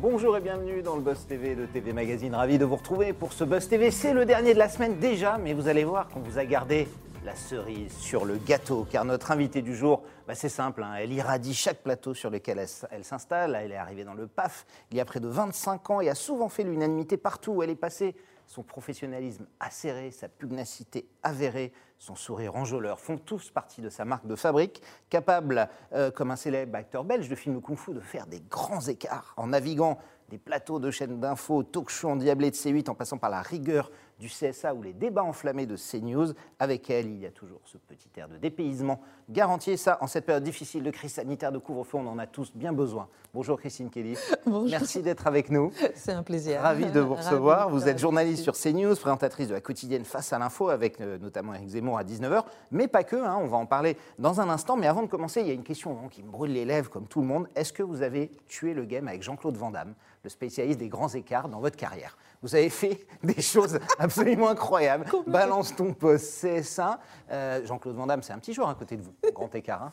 Bonjour et bienvenue dans le Buzz TV de TV Magazine. Ravi de vous retrouver pour ce Buzz TV. C'est le dernier de la semaine déjà, mais vous allez voir qu'on vous a gardé la cerise sur le gâteau, car notre invitée du jour, bah, c'est simple, hein. elle irradie chaque plateau sur lequel elle, s'installe. Elle est arrivée dans le PAF il y a près de 25 ans et a souvent fait l'unanimité partout où elle est passée. Son professionnalisme acéré, sa pugnacité avérée, son sourire enjôleur font tous partie de sa marque de fabrique, capable, euh, comme un célèbre acteur belge de film kung-fu, de faire des grands écarts en naviguant des plateaux de chaînes d'infos, talk-show endiablés de C8 en passant par la rigueur du CSA ou les débats enflammés de CNews. Avec elle, il y a toujours ce petit air de dépaysement garanti. Et ça, en cette période difficile de crise sanitaire, de couvre-feu, on en a tous bien besoin. Bonjour Christine Kelly. Bonjour. Merci d'être avec nous. C'est un plaisir. Ravi de vous recevoir. Vous êtes journaliste sur CNews, présentatrice de la quotidienne Face à l'info, avec euh, notamment Eric Zemmour à 19h, mais pas que, hein, on va en parler dans un instant. Mais avant de commencer, il y a une question hein, qui me brûle les lèvres, comme tout le monde. Est-ce que vous avez tué le game avec Jean-Claude Van Damme, le spécialiste des grands écarts dans votre carrière? Vous avez fait des choses absolument incroyables. Balance ton poste, CSA. Euh, Jean-Claude Van Damme, c'est un petit joueur à côté de vous, grand écart. hein.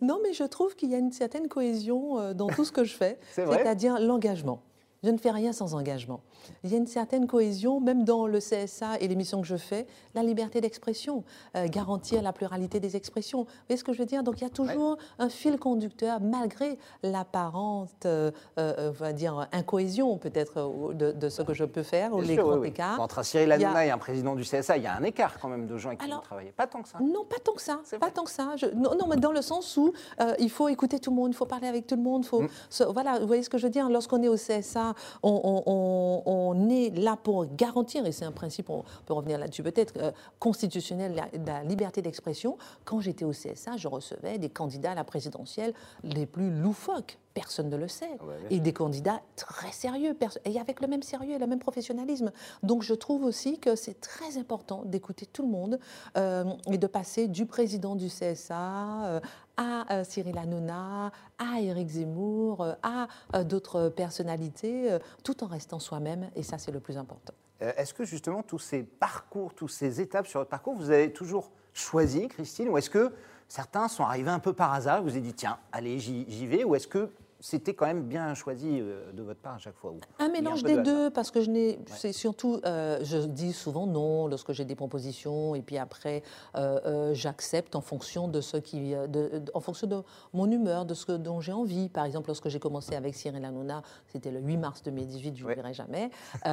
Non, mais je trouve qu'il y a une certaine cohésion euh, dans tout ce que je fais, C'est c'est-à-dire l'engagement. Je ne fais rien sans engagement. Il y a une certaine cohésion, même dans le CSA et les missions que je fais, la liberté d'expression, euh, garantir la pluralité des expressions. Vous voyez ce que je veux dire? Donc il y a toujours un fil conducteur, malgré l'apparente, euh, euh, on va dire, incohésion peut-être euh, de, de ce que je peux faire, ou les grands oui, oui. écarts. Entre un Cyril Hanouna et un président du CSA, il y a un écart quand même de gens qui vous travaillez. Pas tant que ça. Non, pas tant que ça. Pas tant que ça. Je- non, non, mais dans le sens où il faut écouter tout le monde, il faut parler avec tout le monde. Mm. Faut, se- voilà, vous voyez ce que je veux dire? Lorsqu'on est au CSA, on, est là pour garantir, et c'est un principe, on peut revenir là-dessus peut-être, euh, constitutionnel, la, la liberté d'expression. Quand j'étais au CSA, je recevais des candidats à la présidentielle les plus loufoques. Personne ne le sait. Ah ouais, et des candidats très sérieux, et avec le même sérieux et le même professionnalisme. Donc je trouve aussi que c'est très important d'écouter tout le monde euh, et de passer du président du CSA euh, à euh, Cyril Hanouna, à Éric Zemmour, à d'autres personnalités, tout en restant soi-même, et ça c'est le plus important. Est-ce que justement tous ces parcours, toutes ces étapes sur votre parcours, vous avez toujours choisi, Christine, ou est-ce que certains sont arrivés un peu par hasard, vous avez dit tiens, allez, j'y vais, ou est-ce que c'était quand même bien choisi euh, de votre part à chaque fois Un mélange des de deux, parce que je n'ai. C'est surtout. euh, je dis souvent non lorsque j'ai des propositions, et puis après, euh, euh, j'accepte en fonction de ce qui. de- de- en fonction de mon humeur, de ce que- dont j'ai envie. Par exemple, lorsque j'ai commencé avec Cyril Hanouna, c'était le 8 mars 2018, je Ouais. n'oublierai jamais.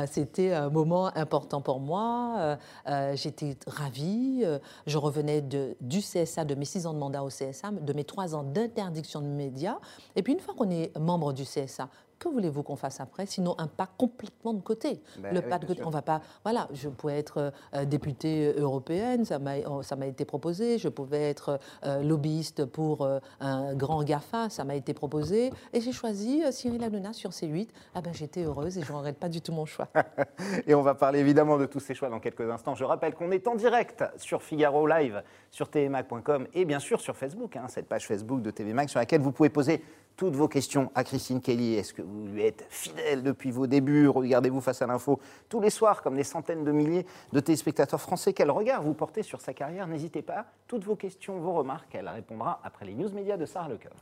C'était un moment important pour moi. J'étais ravie. je revenais de, du CSA, de mes six ans de mandat au CSA, de mes trois ans d'interdiction de médias. Et puis, une fois qu'on est membre du CSA, que voulez-vous qu'on fasse après Sinon, un pas complètement de côté? Ben le oui, pas de bien côté. sûr. On va pas. Voilà, je pouvais être euh, députée européenne, ça m'a oh, ça m'a été proposé. Je pouvais être euh, lobbyiste pour euh, un grand GAFA, ça m'a été proposé. Et j'ai choisi Cyril Hanouna sur C8. Ah ben, j'étais heureuse et je ne regrette pas du tout mon choix. Et on va parler évidemment de tous ces choix dans quelques instants. Je rappelle qu'on est en direct sur Figaro Live, sur tvmac.com et bien sûr sur Facebook, hein, cette page Facebook de TV Mag sur laquelle vous pouvez poser toutes vos questions à Christine Kelly. Est-ce que vous lui êtes fidèle depuis vos débuts? Regardez-vous face à l'info tous les soirs, comme des centaines de milliers de téléspectateurs français. Quel regard vous portez sur sa carrière? N'hésitez pas. Toutes vos questions, vos remarques, elle répondra après les news médias de Sarah Lecoeur.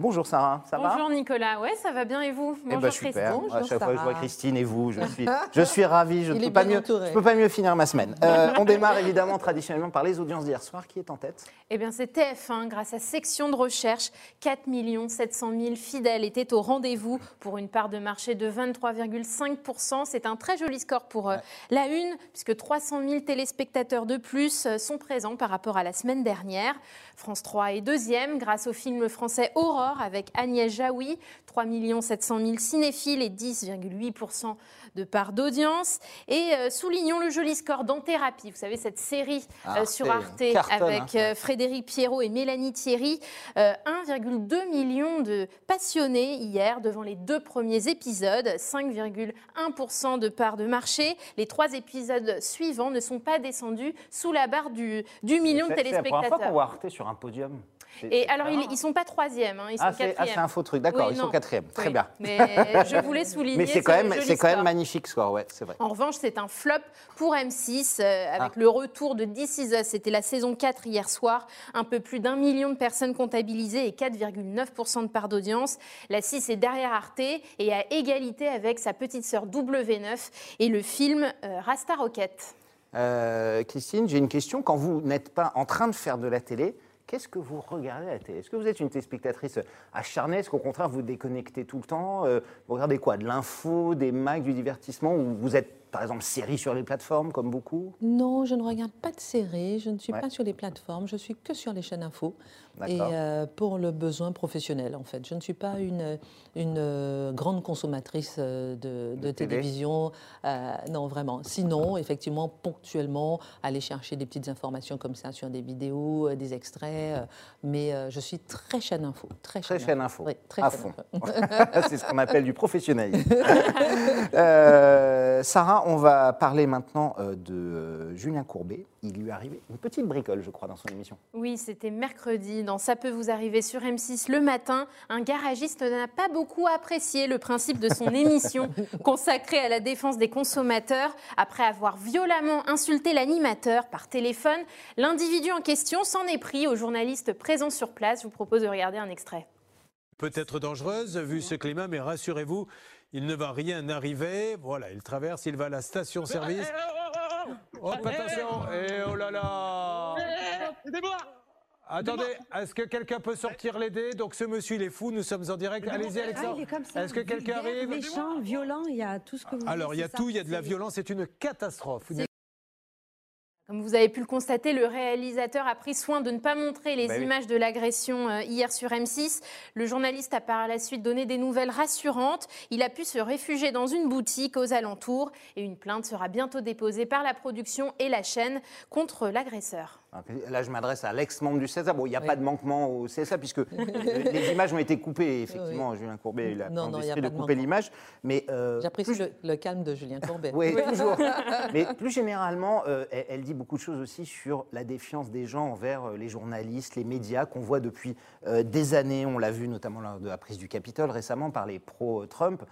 Bonjour Sarah, ça va Bonjour Nicolas, ouais ça va bien et vous? Eh Bonjour ben, super. Christine. Bonjour, à chaque fois que je vois. Christine et vous, je suis, je suis ravi. Je ne pas mieux, je peux pas mieux finir ma semaine. Euh, on démarre évidemment traditionnellement par les audiences d'hier soir. Qui est en tête? Eh bien c'est TF1 grâce à section de recherche, 4 700 000 fidèles étaient au rendez-vous pour une part de marché de 23,5%. C'est un très joli score pour euh, la une puisque 300 000 téléspectateurs de plus euh, sont présents par rapport à la semaine dernière. France 3 est deuxième grâce au film français Aurore avec Agnès Jaoui, 3 700 000 cinéphiles et 10,8% de part d'audience. Et euh, soulignons le joli score d'Anthérapie, vous savez cette série euh, Arte, sur Arte cartonne, avec hein. euh, Frédéric Pierrot et Mélanie Thierry. Euh, 1,2 million de passionnés hier devant les deux premiers épisodes, 5,1% de part de marché. Les trois épisodes suivants ne sont pas descendus sous la barre du, du million de C'est- C'est la première fois qu'on téléspectateurs. voit Arte sur un podium. Et alors, ils, ils sont pas troisième, hein, ils sont Ah, c'est ah, quatrième. c'est un faux truc, d'accord, Oui, ils sont quatrième. Très Oui, bien. Mais je voulais souligner. Mais c'est ce quand même, c'est quand même magnifique score, ouais, c'est vrai. En revanche, c'est un flop pour M6 euh, avec Ah. le retour de This Is Us. C'était la saison 4 hier soir. Un peu plus d'un million de personnes comptabilisées et 4,9% de part d'audience. La 6 est derrière Arte et à égalité avec sa petite sœur W9 et le film euh, Rasta Rocket. Euh, Christine, j'ai une question. Quand vous n'êtes pas en train de faire de la télé, qu'est-ce que vous regardez à la télé? Est-ce que vous êtes une téléspectatrice acharnée? Est-ce qu'au contraire, vous déconnectez tout le temps? Euh, Vous regardez quoi? De l'info, des mags, du divertissement? Ou vous êtes, par exemple, série sur les plateformes, comme beaucoup Non, je ne regarde pas de séries, je ne suis Ouais. pas sur les plateformes, je suis que sur les chaînes info. Et euh, pour le besoin professionnel, en fait. Je ne suis pas une, une euh, grande consommatrice euh, de, de De télé. télévision. euh, non, vraiment. Sinon, effectivement, ponctuellement, aller chercher des petites informations comme ça sur des vidéos, des extraits. mais je suis très chaîne info. Très, Très chaîne info, Oui, très à chaîne fond. c'est ce qu'on appelle du professionnalisme. Euh, On va parler maintenant euh, de euh, Julien Courbet. Il lui est arrivé une petite bricole, je crois, dans son émission. Oui, c'était mercredi. Dans Ça peut vous arriver sur M6 le matin. Un garagiste n'a pas beaucoup apprécié le principe de son émission consacrée à la défense des consommateurs. Après avoir violemment insulté l'animateur par téléphone, l'individu en question s'en est pris aux journalistes présents sur place. Je vous propose de regarder un extrait. Peut-être dangereuse vu ce climat, mais rassurez-vous, il ne va rien arriver. Voilà, il traverse, il va à la station-service. Hop, attention Et oh là là Attendez, est-ce que quelqu'un peut sortir les dés? Donc ce monsieur, il est fou, nous sommes en direct. Allez-y, Ah, Alexandre. est ça. Est-ce que quelqu'un arrive? Méchant, violent, il y a tout ce que vous Alors, il y a tout, il y a de la violence, c'est une catastrophe. Comme vous avez pu le constater, le réalisateur a pris soin de ne pas montrer les Bah oui. images de l'agression euh, hier sur M6. Le journaliste a par la suite donné des nouvelles rassurantes. Il a pu se réfugier dans une boutique aux alentours et une plainte sera bientôt déposée par la production et la chaîne contre l'agresseur. Alors, Là, je m'adresse à l'ex-membre du CSA. Bon, il n'y a Oui. pas de manquement au CSA puisque euh, les images ont été coupées. Effectivement, Julien Courbet il a Non, a de couper l'image. Mais euh, J'apprécie plus- le, le calme de Julien Courbet. Oui, toujours. Mais plus généralement, euh, elle, elle dit beaucoup de choses aussi sur la défiance des gens envers les journalistes, les médias qu'on voit depuis euh, des années. On l'a vu notamment lors de la prise du Capitole récemment par les pro-Trump.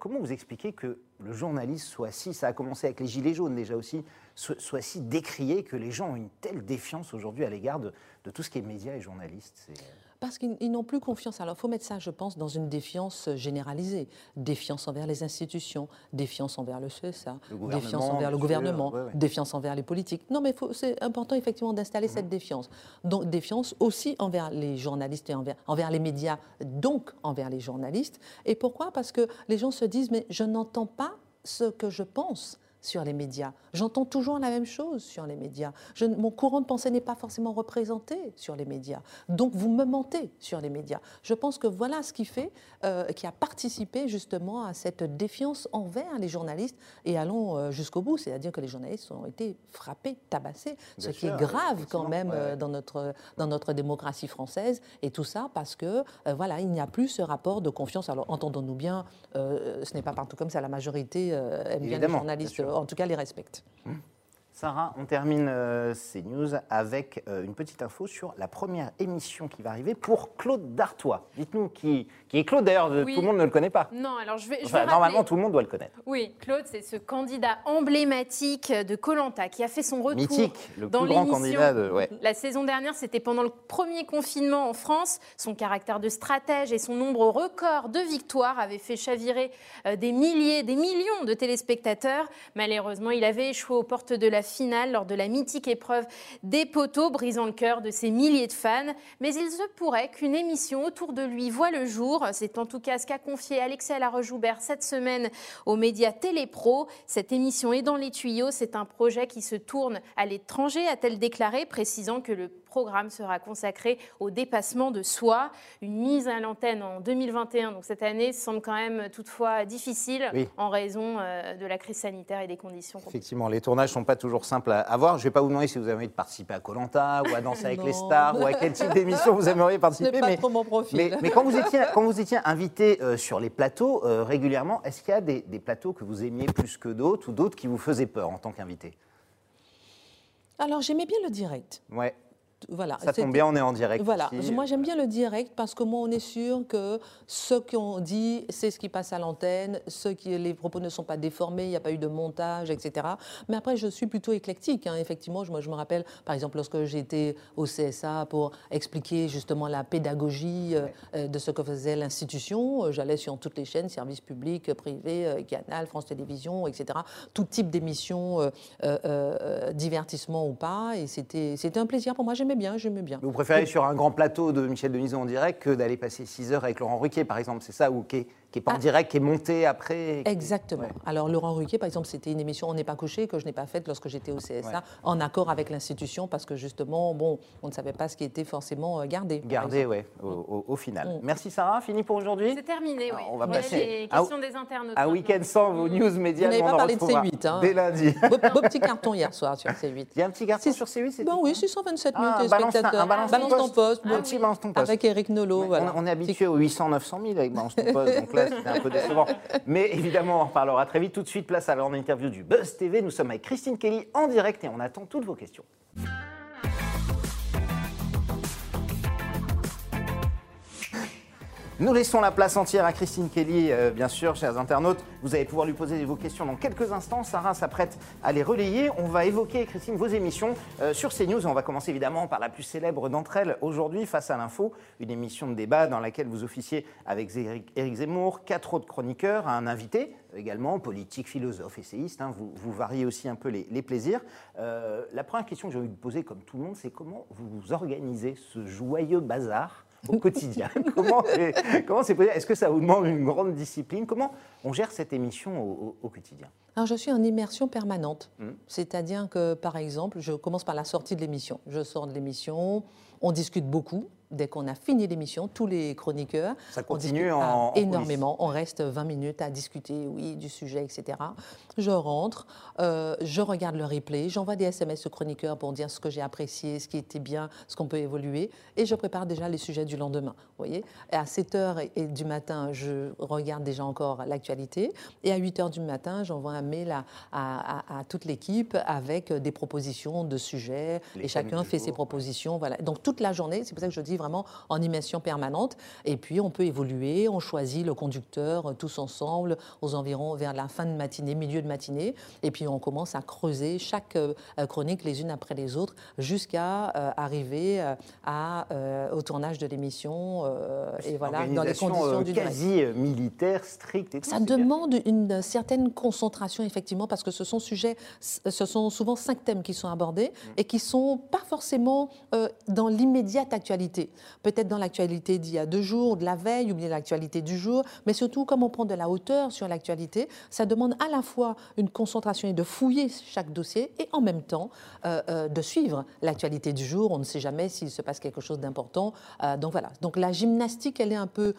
Comment vous expliquez que le journaliste soit si, ça a commencé avec les Gilets jaunes déjà aussi, soit, soit si décrié que les gens ont une telle défiance aujourd'hui à l'égard de, de tout ce qui est médias et journalistes C'est- Parce qu'ils ils n'ont plus confiance. Alors, il faut mettre ça, je pense, dans une défiance généralisée. Défiance envers les institutions, défiance envers le CSA, Le défiance envers le gouvernement, sûr, ouais, ouais. défiance envers les politiques. Non, mais c'est important, effectivement, d'installer cette défiance. Donc, défiance aussi envers les journalistes et envers, envers les médias, donc envers les journalistes. Et pourquoi? Parce que les gens se disent, mais je n'entends pas ce que je pense sur les médias. J'entends toujours la même chose sur les médias. Je- mon courant de pensée n'est pas forcément représenté sur les médias. Donc vous me mentez sur les médias. Je pense que voilà ce qui fait, euh, qui a participé justement à cette défiance envers les journalistes. Et allons euh, jusqu'au bout, c'est-à-dire que les journalistes ont été frappés, tabassés, ce Bien qui sûr, est grave quand même ouais, euh, dans notre, dans notre démocratie française. Et tout ça parce que, euh, voilà, il n'y a plus ce rapport de confiance. Alors, entendons-nous bien, euh, ce n'est pas partout comme ça. La majorité aime bien les journalistes, bien en tout cas les respecte. Sarah, on termine euh, ces news avec euh, une petite info sur la première émission qui va arriver pour Claude Dartois. Dites-nous qui, qui est Claude d'ailleurs, Oui. tout le monde ne le connaît pas. Non, alors je vais, je vais Enfin, rappeler- normalement, tout le monde doit le connaître. Oui, Claude, c'est ce candidat emblématique de Colanta qui a fait son retour Mythique, le dans plus grand candidat de. Ouais. La saison dernière, c'était pendant le premier confinement en France. Son caractère de stratège et son nombre record de victoires avaient fait chavirer euh, des milliers, des millions de téléspectateurs. Malheureusement, il avait échoué aux portes de la finale lors de la mythique épreuve des poteaux, brisant le cœur de ses milliers de fans. Mais il se pourrait qu'une émission autour de lui voit le jour. C'est en tout cas ce qu'a confié Alexia Laroche-Joubert cette semaine aux médias Télépro. Cette émission est dans les tuyaux. C'est un projet qui se tourne à l'étranger, a-t-elle déclaré, précisant que le programme sera consacré au dépassement de soi. Une mise à l'antenne en 2021, donc cette année, semble quand même toutefois difficile Oui. en raison euh, de la crise sanitaire et des conditions. Effectivement, les tournages ne sont pas toujours simples à, voir. Je ne vais pas vous demander si vous avez envie de participer à Colanta ou à Danser avec les stars ou à quel type d'émission vous aimeriez participer. pas mais- trop mon profil. Mais, mais quand, vous étiez, quand vous étiez invité euh, sur les plateaux euh, régulièrement, est-ce qu'il y a des, des plateaux que vous aimiez plus que d'autres ou d'autres qui vous faisaient peur en tant qu'invité? Alors, j'aimais bien le direct. Ouais. Voilà. Ça tombe bien, on est en direct. Voilà, ici. moi j'aime bien le direct parce que moi on est sûr que ce qu'on dit, c'est ce qui passe à l'antenne, qui, les propos ne sont pas déformés, il n'y a pas eu de montage, etc. Mais après je suis plutôt éclectique, hein. effectivement. Je, moi, je me rappelle par exemple lorsque j'étais au CSA pour expliquer justement la pédagogie euh, euh, de ce que faisait l'institution, euh, j'allais sur toutes les chaînes, services publics, privés, Canal, France Télévisions, etc. Tout type d'émissions, euh, euh, euh, divertissement ou pas, et c'était c'était un plaisir pour moi, j'aimais bien, j'aimais bien. Vous préférez sur un grand plateau de Michel Denisot en direct que d'aller passer 6 heures avec Laurent Ruquier, par exemple, c'est ça Ou qui n'est pas en Ah. direct, qui est monté après qui- Exactement. Ouais. Alors Laurent Ruquier, par exemple, c'était une émission On n'est pas couché que je n'ai pas faite lorsque j'étais au CSA, Ouais. en accord avec l'institution, parce que justement, bon, on ne savait pas ce qui était forcément euh, gardé. Gardé, ouais, au, au- au final. Mm. Merci Sarah, fini pour aujourd'hui C'est terminé, oui. Alors, on va passer à- questions des internautes. Un week-end sans vos news médias, on pas en parlé de retrouvera C8, hein. dès lundi. Beau, beau petit carton hier soir sur C8. Il y a un petit garçon C'est- sur C8, c'est tout, oui, hein 627 Ah, 000 balance- téléspectateurs. un balance ton poste. bon. balance ton poste. Avec Eric Nolot, voilà. on, est habitué aux 800, 900 000 avec Balance ton poste, c'était un peu décevant. Mais évidemment, on en reparlera très vite. Tout de suite, place à l'interview du Buzz TV. Nous sommes avec Christine Kelly en direct et on attend toutes vos questions. Nous laissons la place entière à Christine Kelly, euh, bien sûr, chers internautes. Vous allez pouvoir lui poser vos questions dans quelques instants. Sarah s'apprête à les relayer. On va évoquer, Christine, vos émissions euh, sur CNews. On va commencer évidemment par la plus célèbre d'entre elles aujourd'hui, Face à l'info, une émission de débat dans laquelle vous officiez avec Éric Zemmour, quatre autres chroniqueurs, un invité également, politique, philosophe, essayiste. hein. vous, variez aussi un peu les, plaisirs. Euh, la première question que j'ai envie de poser, comme tout le monde, c'est comment vous organisez ce joyeux bazar au quotidien Comment c'est comment possible? Est-ce que ça vous demande une grande discipline? Comment on gère cette émission au, au- au quotidien? Alors, je suis en immersion permanente. Mm. C'est-à-dire que, par exemple, je commence par la sortie de l'émission. Je sors de l'émission, on discute beaucoup. Dès qu'on a fini l'émission, tous les chroniqueurs, Ça on continue discute, en- ah, en énormément. On reste 20 minutes à discuter, oui, du sujet, etc. Je rentre, euh, je regarde le replay, j'envoie des SMS aux chroniqueurs pour dire ce que j'ai apprécié, ce qui était bien, ce qu'on peut évoluer, et je prépare déjà les sujets du lendemain. Vous voyez Et à 7 h et du matin, je regarde déjà encore l'actualité, et à 8 h du matin, j'envoie un mail à, à- à- à toute l'équipe avec des propositions de sujets, Les et chacun fait jour, ses ouais. propositions. Voilà. Donc toute la journée, c'est pour ça que je dis vraiment en immersion permanente. Et puis on peut évoluer, on choisit le conducteur euh, tous ensemble aux environs vers la fin de matinée, milieu de matinée. Et puis on commence à creuser chaque euh, euh, chronique les unes après les autres jusqu'à euh, arriver à, euh, au tournage de l'émission. euh, et voilà, dans les conditions du quasi militaire, stricte et tout. Ça demande une certaine concentration, effectivement, parce que ce sont, sujets, ce sont souvent cinq thèmes qui sont abordés Mm. et qui sont pas forcément dans l'immédiate actualité. Peut-être dans l'actualité d'il y a deux jours, de la veille, ou bien l'actualité du jour, mais surtout, comme on prend de la hauteur sur l'actualité, ça demande à la fois une concentration et de fouiller chaque dossier et en même temps euh, euh, de suivre l'actualité du jour. On ne sait jamais s'il se passe quelque chose d'important. Euh, donc voilà. Donc la gymnastique, elle est un peu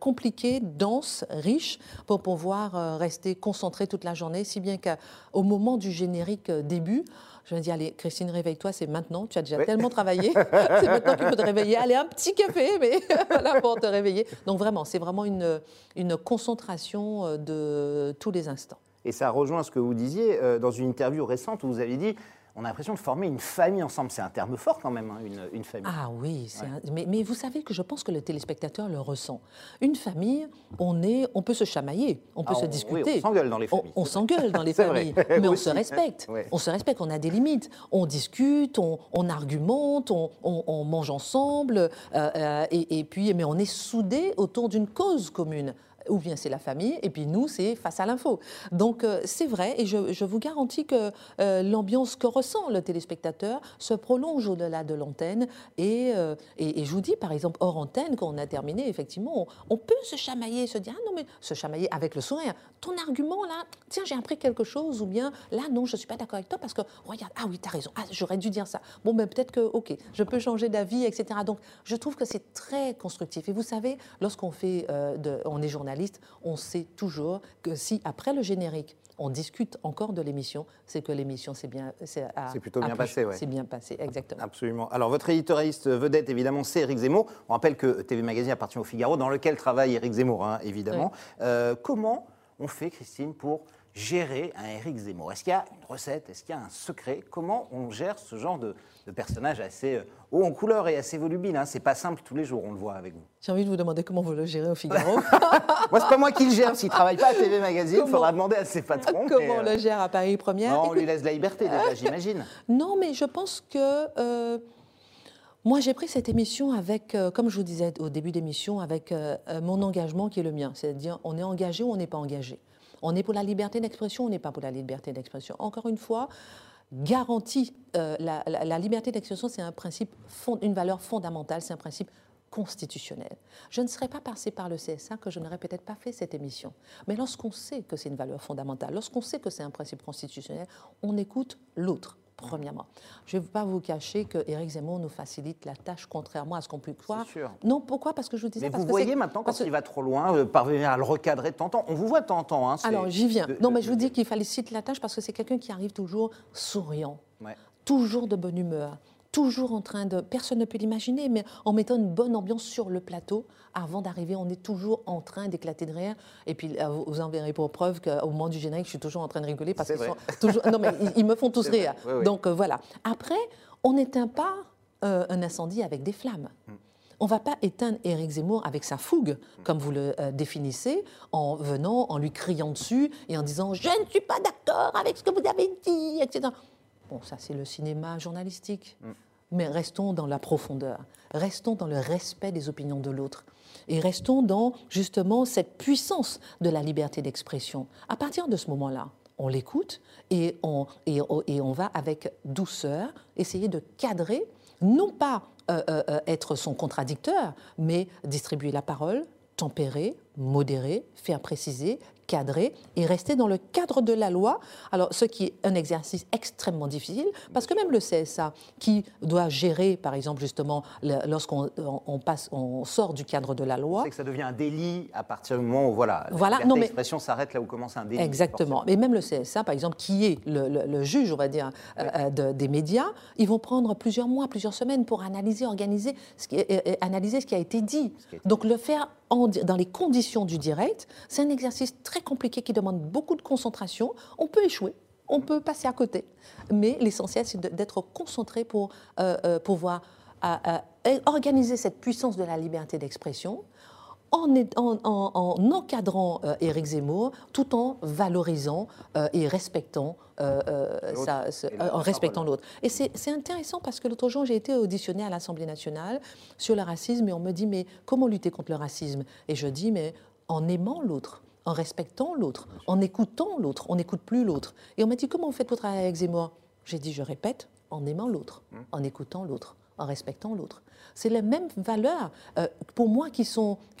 compliquée, dense, riche, pour pouvoir rester concentré toute la journée, si bien qu'au moment du générique début, je me dis, allez, Christine, réveille-toi, c'est maintenant, tu as déjà Oui. tellement travaillé, c'est maintenant qu'il faut te réveiller. Allez, un petit café, mais voilà, pour te réveiller. Donc vraiment, c'est vraiment une, une concentration euh, de tous les instants. Et ça rejoint ce que vous disiez euh, dans une interview récente où vous avez dit on a l'impression de former une famille ensemble. C'est un terme fort quand même, hein, une, une famille. Ah oui, un- mais, mais vous savez que je pense que le téléspectateur le ressent. Une famille, on, est, on peut se chamailler, on peut Ah, se on- discuter. oui, on s'engueule dans les familles, On, s'engueule dans les vrai. familles, mais on se respecte. Ouais. On se respecte, on a des limites. On discute, on, on argumente, on mange ensemble, euh, euh, et, et puis, mais on est soudés autour d'une cause commune. Ou bien c'est la famille, et puis nous, c'est face à l'info. Donc euh, c'est vrai, et je, vous garantis que euh, l'ambiance que ressent le téléspectateur se prolonge au-delà de l'antenne. Et, euh, et, et je vous dis, par exemple, hors antenne, quand on a terminé, effectivement, on, peut se chamailler, se dire, ah non, mais se chamailler avec le sourire. Ton argument, là, tiens, j'ai appris quelque chose, ou bien, là, non, je ne suis pas d'accord avec toi parce que, regarde, ah oui, tu as raison, ah, j'aurais dû dire ça. Bon, ben peut-être que, ok, je peux changer d'avis, etc. Donc, je trouve que c'est très constructif. Et vous savez, lorsqu'on fait, on est journaliste, on sait toujours que si, après le générique, on discute encore de l'émission, c'est que l'émission c'est bien, c'est plutôt bien passé, ouais. C'est bien passé, exactement. Absolument. Alors, votre éditorialiste vedette, évidemment, c'est Éric Zemmour. On rappelle que TV Magazine appartient au Figaro, dans lequel travaille Éric Zemmour, hein, évidemment. Euh, comment on fait, Christine, pour gérer un Éric Zemmour Est-ce qu'il y a une recette? Est-ce qu'il y a un secret? Comment on gère ce genre de, de personnage assez euh, haut en couleur et assez volubile hein? C'est pas simple tous les jours, on le voit avec vous. J'ai envie de vous demander comment vous le gérez au Figaro. Moi, c'est pas moi qui le gère. S'il travaille pas à TV Magazine, il faudra demander à ses patrons. comment on euh, le gère à Paris Première? Non, on Écoute, lui laisse la liberté déjà, j'imagine. Non, mais je pense que euh, moi, j'ai pris cette émission avec, euh, comme je vous disais au début d'émission, avec euh, mon engagement qui est le mien. C'est-à-dire, on est engagé ou on n'est pas engagé. On est pour la liberté d'expression on n'est pas pour la liberté d'expression? Encore une fois, garantie, euh, la, liberté d'expression, c'est un principe, une valeur fondamentale, c'est un principe constitutionnel. Je ne serais pas passée par le CSA que je n'aurais peut-être pas fait cette émission. Mais lorsqu'on sait que c'est une valeur fondamentale, lorsqu'on sait que c'est un principe constitutionnel, on écoute l'autre. Premièrement, je ne vais pas vous cacher que Éric Zemmour nous facilite la tâche, contrairement à ce qu'on peut croire. sûr. Non, pourquoi? Parce que je vous disais. Mais parce vous que voyez maintenant, quand que- il va trop loin, euh, parvenir à le recadrer de temps en temps. On vous voit de temps en temps. Hein, alors, j'y viens. de- Non, de- mais je vous dis qu'il félicite la tâche parce que c'est quelqu'un qui arrive toujours souriant, Ouais. toujours de bonne humeur, toujours en train de. Personne ne peut l'imaginer, mais en mettant une bonne ambiance sur le plateau, avant d'arriver, on est toujours en train d'éclater de rire. Et puis, euh, vous- en verrez pour preuve qu'au moment du générique, je suis toujours en train de rigoler parce qu'ils vrai. sont toujours. Non, mais ils, ils me font tous rire. Oui, oui. Donc, euh, voilà. Après, on n'éteint pas euh, un incendie avec des flammes. Hmm. On ne va pas éteindre Éric Zemmour avec sa fougue, comme vous le euh, définissez, en venant, en lui criant dessus et en disant Je ne suis pas d'accord avec ce que vous avez dit, etc. Bon, ça, c'est le cinéma journalistique. Mais restons dans la profondeur, restons dans le respect des opinions de l'autre et restons dans justement cette puissance de la liberté d'expression. À partir de ce moment-là, on l'écoute et on, et, on- va avec douceur essayer de cadrer, non pas euh, euh, euh, être son contradicteur, mais distribuer la parole, tempérer, modérer, faire préciser, cadrer et rester dans le cadre de la loi. Alors, ce qui est un exercice extrêmement difficile, parce que même le CSA, qui doit gérer, par exemple, justement, lorsqu'on on- on passe, on sort du cadre de la loi, C'est que ça devient un délit à partir du moment où voilà, Voilà, non, mais- s'arrête là où commence un délit. Exactement. Et même le CSA, par exemple, qui est le, le- le juge, on va dire, euh, euh, de- des médias, ils vont prendre plusieurs mois, plusieurs semaines pour analyser, organiser, ce qui, est- euh, analyser ce qui a été dit. Donc le faire en dans les conditions du direct, c'est un exercice très compliqué qui demande beaucoup de concentration. On peut échouer. On peut passer à côté, mais l'essentiel c'est d'être concentré pour euh, euh, pouvoir euh, organiser cette puissance de la liberté d'expression, en, encadrant euh, Éric Zemmour tout en valorisant euh, et respectant euh, euh, ce- Et en respectant l'autre. Et c'est intéressant parce que l'autre jour, j'ai été auditionnée à l'Assemblée nationale sur le racisme et on me dit, mais comment lutter contre le racisme? Et je dis, mais en aimant l'autre, en respectant l'autre, en écoutant l'autre, on n'écoute plus l'autre. Et on m'a dit, comment vous faites pour travailler avec Zemmour? J'ai dit, je répète, en aimant l'autre, en écoutant l'autre, en respectant l'autre. C'est les mêmes valeurs, euh, pour moi, qui,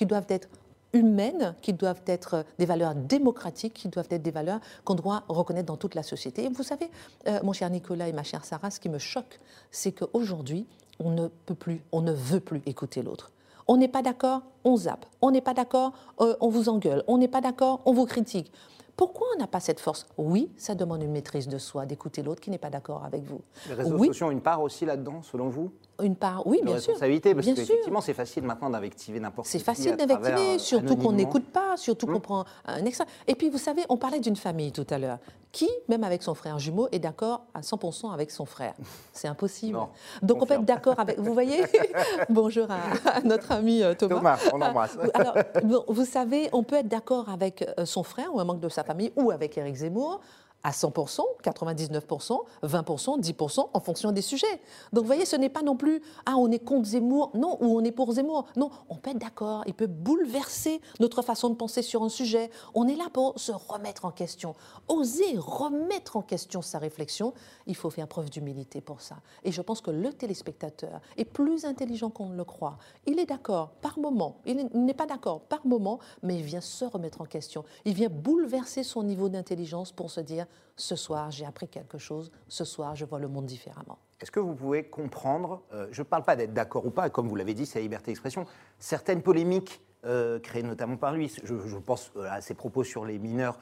doivent être humaines, qui doivent être euh, des valeurs démocratiques, qui doivent être des valeurs qu'on doit reconnaître dans toute la société. Et vous savez, euh, mon cher Nicolas et ma chère Sarah, ce qui me choque, c'est qu'aujourd'hui, on ne peut plus, on ne veut plus écouter l'autre. On n'est pas d'accord, on zappe. On n'est pas d'accord, on vous engueule. On n'est pas d'accord, on vous critique. Pourquoi on n'a pas cette force? Oui, ça demande une maîtrise de soi, d'écouter l'autre qui n'est pas d'accord avec vous. Les réseaux oui, sociaux ont une part aussi là-dedans, selon vous? Une part, oui, bien sûr. responsabilité Parce Bien que sûr. effectivement, c'est facile maintenant d'invectiver n'importe qui. C'est facile travers, d'invectiver, euh, surtout qu'on n'écoute pas, surtout qu'on prend un extra. Et puis, vous savez, on parlait d'une famille tout à l'heure. Qui, même avec son frère jumeau, est d'accord à 100% avec son frère? C'est impossible. Non, Donc, on peut être d'accord avec. Vous voyez? Bonjour à, à notre ami euh, Thomas. Thomas, on l'embrasse. Alors, bon, vous savez, on peut être d'accord avec euh, son frère ou un membre de sa famille ou avec Éric Zemmour à 100%, 99%, 20%, 10% en fonction des sujets. Donc vous voyez, ce n'est pas non plus ah on est contre Zemmour, non, ou on est pour Zemmour. Non, on peut être d'accord, il peut bouleverser notre façon de penser sur un sujet. On est là pour se remettre en question, oser remettre en question sa réflexion. Il faut faire preuve d'humilité pour ça. Et je pense que le téléspectateur est plus intelligent qu'on ne le croit. Il est d'accord par moment, il n'est pas d'accord par moment, mais il vient se remettre en question. Il vient bouleverser son niveau d'intelligence pour se dire ce soir j'ai appris quelque chose, ce soir je vois le monde différemment. Est-ce que vous pouvez comprendre, euh, je ne parle pas d'être d'accord ou pas, comme vous l'avez dit, c'est la liberté d'expression, certaines polémiques euh, créées notamment par lui, je, je pense euh, à ses propos sur les mineurs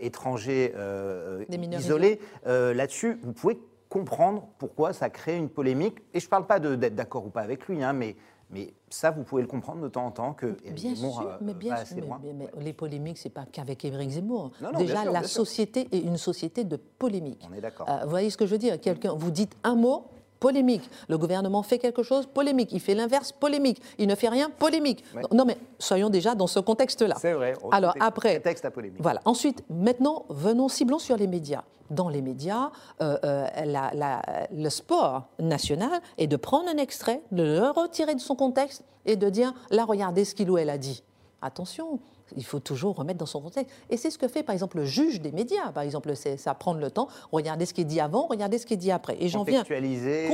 étrangers mineurs isolés, là-dessus, vous pouvez comprendre pourquoi ça crée une polémique, et je ne parle pas d'être d'accord ou pas avec lui, hein, mais Mais ça, vous pouvez le comprendre de temps en temps que Bien Zemmour, sûr, euh, mais bien va sûr, mais- les polémiques, c'est pas qu'avec Éric Zemmour. Non, non, Déjà, bien sûr, la bien société est une société de polémique. On est d'accord. Euh, vous voyez ce que je veux dire? Quelqu'un, vous dites un mot, polémique. Le gouvernement fait quelque chose, polémique. Il fait l'inverse, polémique. Il ne fait rien, polémique. Ouais. Non, mais soyons déjà dans ce contexte-là. C'est vrai. on- Alors après, Texte à polémique. voilà. Ensuite, maintenant, venons, ciblons sur les médias. Dans les médias, euh, euh, le sport national est de prendre un extrait, de le retirer de son contexte et de dire là, regardez ce qu'il ou elle a dit. Attention, il faut toujours remettre dans son contexte. Et c'est ce que fait, par exemple, le juge des médias. Par exemple, c'est ça prendre le temps, regardez ce qui est dit avant, regardez ce qui est dit après. Et j'en viens. Contextualiser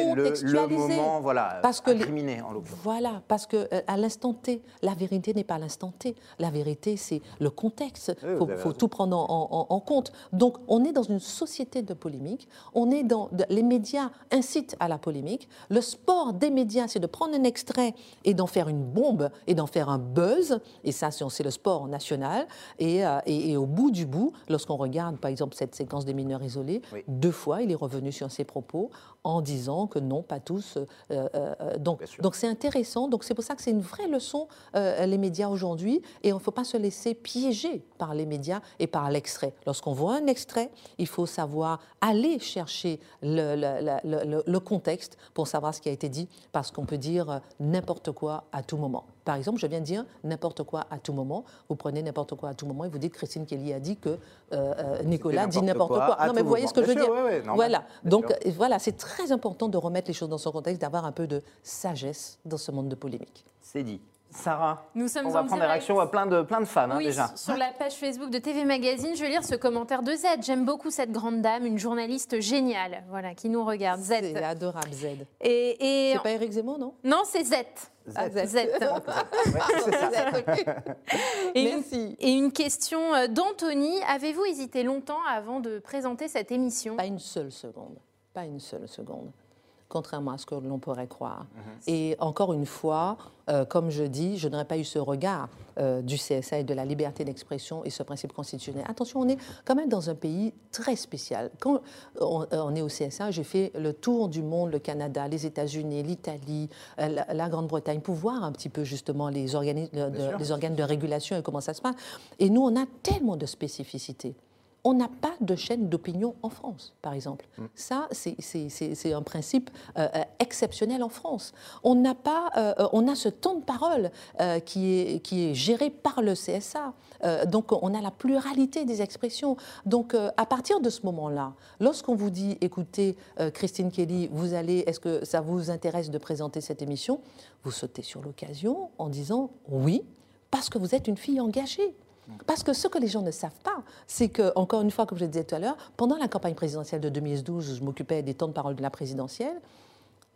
le, moment, voilà, Parce que les- en l'occurrence. Voilà, parce que euh, à l'instant T, la vérité n'est pas l'instant T. La vérité, c'est le contexte. Il faut, tout prendre en, en- en compte. Donc, on est dans une société de polémique. On est dans les médias incitent à la polémique. Le sport des médias, c'est de prendre un extrait et d'en faire une bombe et d'en faire un buzz. Et ça, c'est le sport national. Et, euh, et- et au bout du bout, lorsqu'on regarde, par exemple, cette séquence des mineurs isolés, Oui. deux fois, il est revenu sur ses propos en disant que non, pas tous. euh, euh, donc, donc c'est intéressant. Donc c'est pour ça que c'est une vraie leçon euh, les médias aujourd'hui. Et il ne faut pas se laisser piéger par les médias et par l'extrait. Lorsqu'on voit un extrait, il faut savoir aller chercher le, le- le- le- le contexte pour savoir ce qui a été dit, parce qu'on peut dire n'importe quoi à tout moment. Par exemple, je viens de dire n'importe quoi à tout moment. Vous prenez n'importe quoi à tout moment et vous dites Christine Kelly a dit que euh, euh, Nicolas dit n'importe quoi quoi. Non, mais vous voyez moment. ce que je veux dire ouais, ouais. Voilà. Bien Donc sûr. et voilà, c'est très important de remettre les choses dans son contexte, d'avoir un peu de sagesse dans ce monde de polémique. C'est dit. Sarah, Nous sommes on va en prendre des réactions à plein de, plein de fans hein, déjà. sur la page Facebook de TV Magazine, je vais lire ce commentaire de Z. J'aime beaucoup cette grande dame, une journaliste géniale, voilà, qui nous regarde. Z. C'est adorable, Z. Et, et- C'est pas Eric Zemmour, non? Non, c'est Z. Ah, Z. Z. Ouais, c'est ça. Et une, Merci. et une question euh, d'Anthony. Avez-vous hésité longtemps avant de présenter cette émission? Pas une seule seconde. Pas une seule seconde. Contrairement à ce que l'on pourrait croire. Mhm. Et encore une fois, euh, comme je dis, je n'aurais pas eu ce regard euh, du CSA et de la liberté d'expression et ce principe constitutionnel. Attention, on est quand même dans un pays très spécial. Quand on, euh, on est au CSA, j'ai fait le tour du monde, le Canada, les États-Unis, l'Italie, euh, la, la Grande-Bretagne, pour voir un petit peu justement les, de- les organes de régulation et comment ça se passe. Et nous, on a tellement de spécificités. On n'a pas de chaîne d'opinion en France, par exemple. Ça, c'est- un principe euh, euh, exceptionnel en France. On n'a pas, euh, on a ce temps de parole euh, qui, est, qui est géré par le CSA. Donc, on a la pluralité des expressions. Donc, à partir de ce moment-là, lorsqu'on vous dit, écoutez, Christine Kelly, vous allez, est-ce que ça vous intéresse de présenter cette émission? Vous sautez sur l'occasion en disant oui, parce que vous êtes une fille engagée. Parce que ce que les gens ne savent pas, c'est que, encore une fois, comme je le disais tout à l'heure, pendant la campagne présidentielle de 2012, je m'occupais des temps de parole de la présidentielle.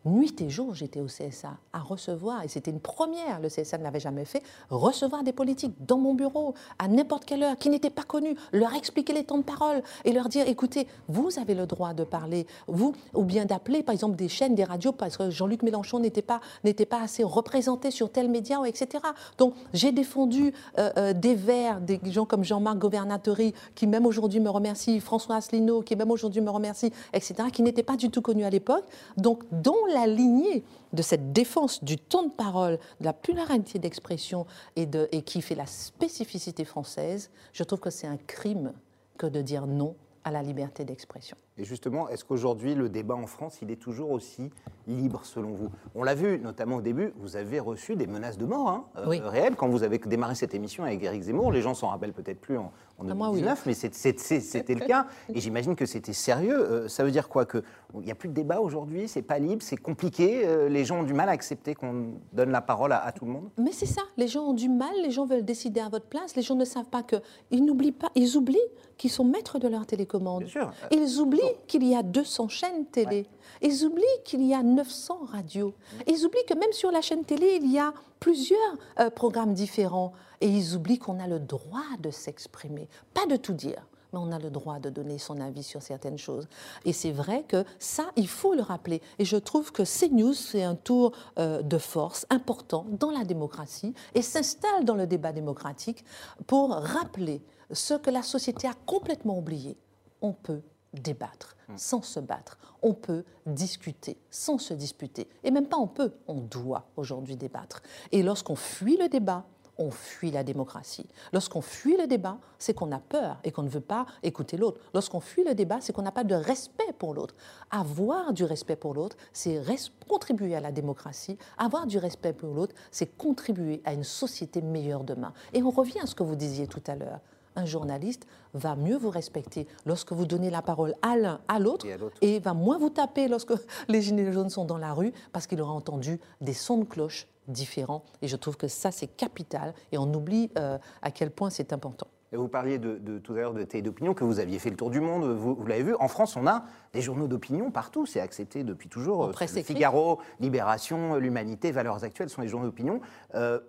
Nuit et jour, j'étais au CSA à recevoir, et c'était une première, le CSA ne l'avait jamais fait, recevoir des politiques dans mon bureau, à n'importe quelle heure, qui n'étaient pas connus, leur expliquer les temps de parole et leur dire, écoutez, vous avez le droit de parler, vous, ou bien d'appeler, par exemple, des chaînes, des radios, parce que Jean-Luc Mélenchon n'était pas, pas assez représenté sur tel média, etc. Donc, j'ai défendu euh, euh, des verts, des gens comme Jean-Marc Governatori, qui même aujourd'hui me remercie, François Asselineau, qui même aujourd'hui me remercie, etc., qui n'étaient pas du tout connus à l'époque. Donc, dans la lignée de cette défense du temps de parole, de la pluralité d'expression et, qui fait la spécificité française, je trouve que c'est un crime que de dire non à la liberté d'expression. Et justement, est-ce qu'aujourd'hui, le débat en France, il est toujours aussi libre selon vous? On l'a vu, notamment au début, vous avez reçu des menaces de mort hein, euh, Oui. réelles quand vous avez démarré cette émission avec Éric Zemmour. Les gens s'en rappellent peut-être plus en, en Ah, moi, oui. 2019, mais c'est- c'est- c'est- c'était le cas. Et j'imagine que c'était sérieux. Euh, ça veut dire quoi? Que il n'y a plus de débat aujourd'hui, c'est pas libre, c'est compliqué. euh, les gens ont du mal à accepter qu'on donne la parole à, à tout le monde? Mais c'est ça, les gens ont du mal, les gens veulent décider à votre place, les gens ne savent pas que ils n'oublient pas, ils oublient qu'ils sont maîtres de leur télécommande. Bien sûr. Ils oublient qu'il y a 200 chaînes télé. Ils oublient qu'il y a 900 radios. Ils oublient que même sur la chaîne télé, il y a plusieurs euh, programmes différents. Et ils oublient qu'on a le droit de s'exprimer, pas de tout dire. Mais on a le droit de donner son avis sur certaines choses. Et c'est vrai que ça, il faut le rappeler. Et je trouve que CNews, c'est un tour euh, de force important dans la démocratie et s'installe dans le débat démocratique pour rappeler ce que la société a complètement oublié. On peut débattre sans se battre. On peut discuter sans se disputer. Et même pas on peut, on doit aujourd'hui débattre. Et lorsqu'on fuit le débat, on fuit la démocratie. Lorsqu'on fuit le débat, c'est qu'on a peur et qu'on ne veut pas écouter l'autre. Lorsqu'on fuit le débat, c'est qu'on n'a pas de respect pour l'autre. Avoir du respect pour l'autre, c'est contribuer à la démocratie. Avoir du respect pour l'autre, c'est contribuer à une société meilleure demain. Et on revient à ce que vous disiez tout à l'heure. Un journaliste va mieux vous respecter lorsque vous donnez la parole à l'un, à l'autre, Et va moins vous taper lorsque les gilets jaunes sont dans la rue parce qu'il aura entendu des sons de cloche différents. Et je trouve que ça, c'est capital et on oublie euh, à quel point c'est important. Et vous parliez de, de- tout à l'heure de télé d'opinion, que vous aviez fait le tour du monde, vous, vous l'avez vu. En France, on a des journaux d'opinion partout, c'est accepté depuis toujours. Euh. Figaro, Libération, L'Humanité, Valeurs Actuelles sont les journaux d'opinion. Euh,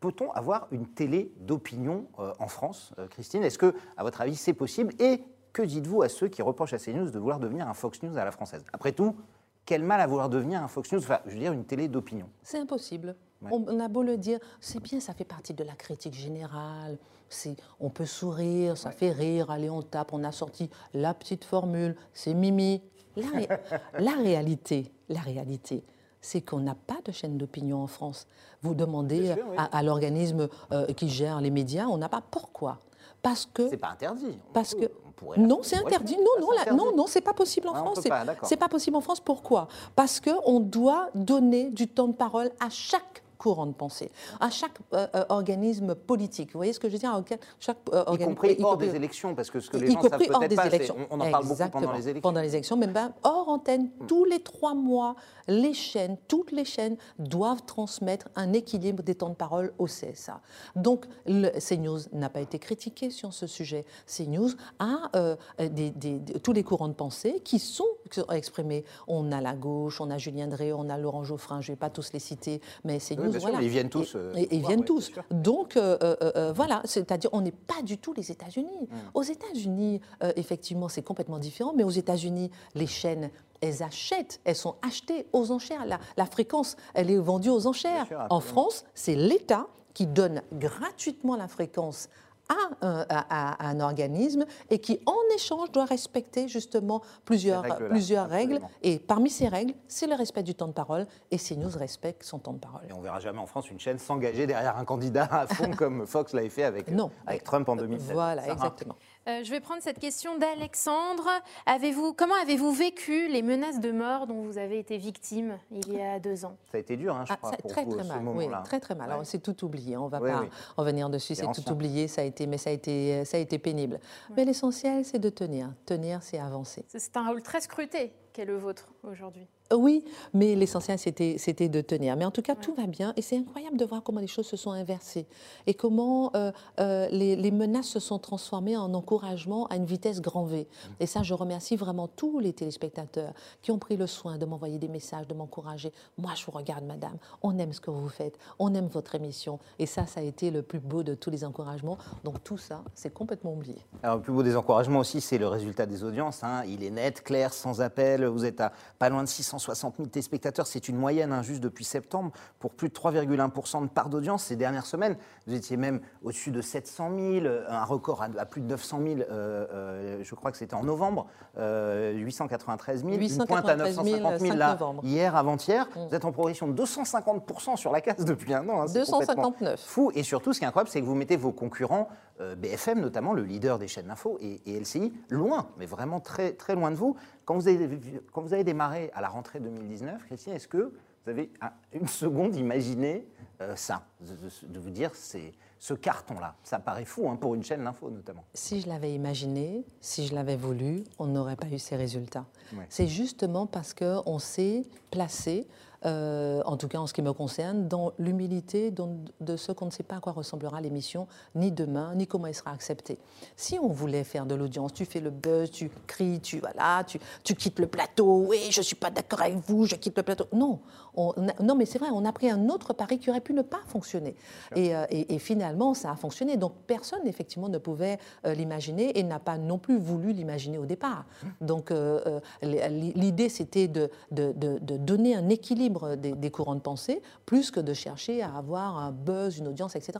Peut-on avoir une télé d'opinion euh, en France, euh, Christine? Est-ce que, à votre avis, c'est possible? Et que dites-vous à ceux qui reprochent à CNews de vouloir devenir un Fox News à la française? Après tout, quel mal à vouloir devenir un Fox News? Enfin, je veux dire, une télé d'opinion. C'est impossible. Ouais. On, a beau le dire, c'est bien, ça fait partie de la critique générale. On peut sourire, ça fait rire, allez, on tape, on a sorti la petite formule, c'est Mimi. La, ré- la réalité, la réalité, c'est qu'on n'a pas de chaîne d'opinion en France. Vous demandez Bien sûr, oui. à, à l'organisme euh, qui gère les médias, on n'a pas. Pourquoi? Parce que C'est pas interdit. Parce que pourrait- non, on c'est interdit. Non, non, interdit. non, non, c'est pas possible en Ah, France. C'est pas possible en France. Pourquoi? Parce que on doit donner du temps de parole à chaque courant de pensée, à chaque euh, euh, organisme politique. Vous voyez ce que je veux dire chaque euh, Y organisme- compris y hors compris- des élections, parce que ce que les gens savent hors peut-être pas, on, on en parle beaucoup pendant les élections. Hmm. Pendant les élections, mais même hors antenne, tous les trois mois, les chaînes, toutes les chaînes doivent transmettre un équilibre des temps de parole au CSA. Donc, le CNews n'a pas été critiqué sur ce sujet. CNews a euh, des- des- des- tous les courants de pensée qui sont qui sont exprimés. On a la gauche, on a Julien Drey, on a Laurent Geoffrin, je ne vais pas tous les citer, mais CNews, bien voilà. ils viennent tous, Et- euh, et- ils voir, viennent ouais, tous. Donc, euh, euh, voilà, c'est-à-dire on n'est pas du tout les États-Unis. Hmm. Aux États-Unis, effectivement, c'est complètement différent, mais aux États-Unis, les chaînes, elles achètent, elles sont achetées aux enchères. La, la fréquence, elle est vendue aux enchères. sûr, en. France, c'est l'État qui donne gratuitement la fréquence à un, à- à un organisme et qui, en échange, doit respecter justement plusieurs, Ces règles-là, plusieurs règles. Et parmi ces règles, c'est le respect du temps de parole. Et CNews respecte son temps de parole. Et on verra jamais en France une chaîne s'engager derrière un candidat à fond comme Fox l'avait fait avec, Non. avec Trump en 2007. Voilà, Sarah. exactement. Euh, je vais prendre cette question d'Alexandre. Avez-vous, comment avez-vous vécu les menaces de mort dont vous avez été victime il y a deux ans? Ça a été dur, hein, je Ah, crois, ça- pour très vous, très ce mal, oui, très très mal. Ouais. Alors c'est tout oublié, on va Oui, pas oui. revenir dessus, C'est tout oublié, ça a été, mais ça a été, ça a été pénible. Mais l'essentiel, c'est de tenir. Tenir, c'est avancer. C'est un rôle très scruté qu'est le vôtre aujourd'hui. Oui, mais l'essentiel, c'était de tenir. Mais en tout cas, tout va bien. Et c'est incroyable de voir comment les choses se sont inversées. Et comment euh, euh, les, les menaces se sont transformées en encouragement à une vitesse grand V. Et ça, je remercie vraiment tous les téléspectateurs qui ont pris le soin de m'envoyer des messages, de m'encourager. Moi, je vous regarde, madame. On aime ce que vous faites. On aime votre émission. Et ça, ça a été le plus beau de tous les encouragements. Donc tout ça, c'est complètement oublié. Alors, le plus beau des encouragements aussi, c'est le résultat des audiences. hein. Il est net, clair, sans appel. Vous êtes à pas loin de 660 000 téléspectateurs. C'est une moyenne, hein, juste depuis septembre, pour plus de 3,1% de part d'audience ces dernières semaines. Vous étiez même au-dessus de 700 000, un record à, à plus de 900 000, euh, euh, je crois que c'était en novembre, euh, 893 000, une pointe à 893 000, 950 000 5 là, hier, avant-hier. Vous êtes en progression de 250% sur la case depuis un an. hein. C'est complètement 259. fou. Et surtout, ce qui est incroyable, c'est que vous mettez vos concurrents, euh, BFM notamment, le leader des chaînes d'info, et, et LCI, loin, mais vraiment très, très loin de vous. Quand vous, avez, quand vous avez démarré à la rentrée 2019, Christine, est-ce que vous avez un- une seconde imaginé euh, ça, de, de- de vous dire c'est ce carton-là? Ça paraît fou hein, pour une chaîne d'info notamment. Si je l'avais imaginé, si je l'avais voulu, on n'aurait pas eu ces résultats. Ouais. C'est justement parce qu'on s'est placé, euh, en tout cas en ce qui me concerne, dans l'humilité de ce qu'on ne sait pas à quoi ressemblera l'émission, ni demain, ni comment elle sera acceptée. Si on voulait faire de l'audience, tu fais le buzz, tu cries, tu, voilà, tu, tu quittes le plateau, oui, je ne suis pas d'accord avec vous, je quitte le plateau. Non, on a- non, mais c'est vrai, on a pris un autre pari qui aurait pu ne pas fonctionner. Et, euh, et- et finalement, ça a fonctionné. Donc personne, effectivement, ne pouvait euh, l'imaginer et n'a pas non plus voulu l'imaginer au départ. Donc euh, l'idée, c'était de, de- de- de donner un équilibre des, des courants de pensée, plus que de chercher à avoir un buzz, une audience, etc.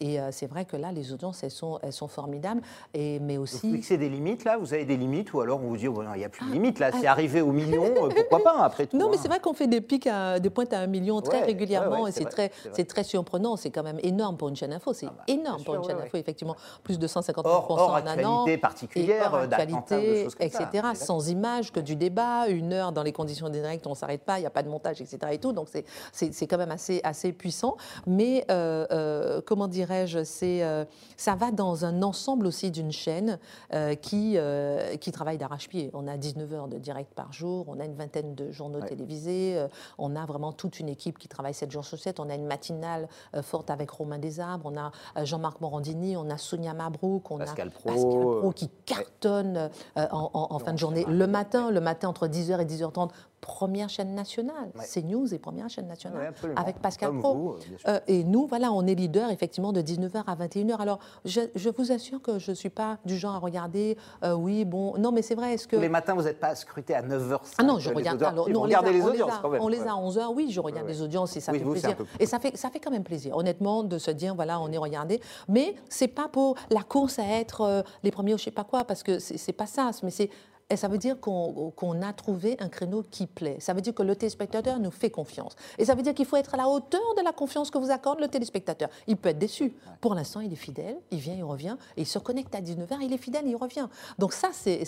Et euh, c'est vrai que là, les audiences, elles sont, elles sont formidables, et, mais Vous aussi... fixez des limites là? Vous avez des limites ou alors on vous dit, oh, il n'y a plus de Ah, limites là, ah. c'est arrivé au million, pourquoi pas après tout Non, mais hein? c'est vrai qu'on fait des pics, à- des pointes à un million très Ouais, régulièrement ouais, ouais, et c'est très, c'est très surprenant. C'est quand même énorme pour une chaîne info. C'est Ah bah, énorme pour une chaîne info, effectivement. Plus de 150% Hors- hors en un an. particulière, euh, d'attentats, de actualité, choses comme ça. etc. Sans image, que du débat, une heure dans les conditions directes, on ne s'arrête pas, il n'y a pas de montage, etc. Et tout. Donc c'est- quand même assez, assez puissant. Mais euh, euh, comment dirais-je, c'est euh, ça va dans un ensemble aussi d'une chaîne qui, qui travaille d'arrache-pied. On a 19 heures de direct par jour, on a une vingtaine de journaux télévisés, on a vraiment toute une équipe qui travaille 7 jours sur 7, on a une matinale euh, forte avec Romain Desarbres, on a euh, Jean-Marc Morandini, on a Sonia Mabrouk, on Pascal a Pro, Pascal Pro euh, qui cartonne en, en- en fin de journée. Le matin, le matin entre 10h et 10h30, première chaîne nationale, Ouais. CNews est première chaîne nationale Ouais, avec Pascal Comme Pro. vous, euh. Euh, et nous, voilà, on est leader effectivement de 19h à 21h. Alors, je, je vous assure que je ne suis pas du genre à regarder, euh, oui, bon, non, mais c'est vrai, est-ce que... Les matins, vous n'êtes pas scruté à 9h05 Ah non, je les regarde. audiences. alors, non, les a- regardez les on les audiences a- quand même. On les a à 11h, oui, je regarde Ouais, les audiences et ça Oui, fait vous, plaisir. Et ça fait, ça fait quand même plaisir, honnêtement, de se dire, voilà, on est regardé. Mais c'est pas pour la course à être euh, les premiers ou je sais pas quoi, parce que c'est pas ça, mais c'est. Et ça veut dire qu'on a trouvé un créneau qui plaît. Ça veut dire que le téléspectateur nous fait confiance. Et ça veut dire qu'il faut être à la hauteur de la confiance que vous accorde le téléspectateur. Il peut être déçu. Pour l'instant, il est fidèle, il vient, il revient, et il se connecte à 19h, il est fidèle, il revient. Donc ça, c'est-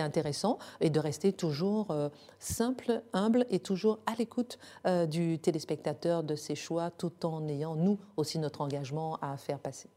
intéressant, et de rester toujours euh, simple, humble, et toujours à l'écoute euh, du téléspectateur, de ses choix, tout en ayant, nous, aussi notre engagement à faire passer.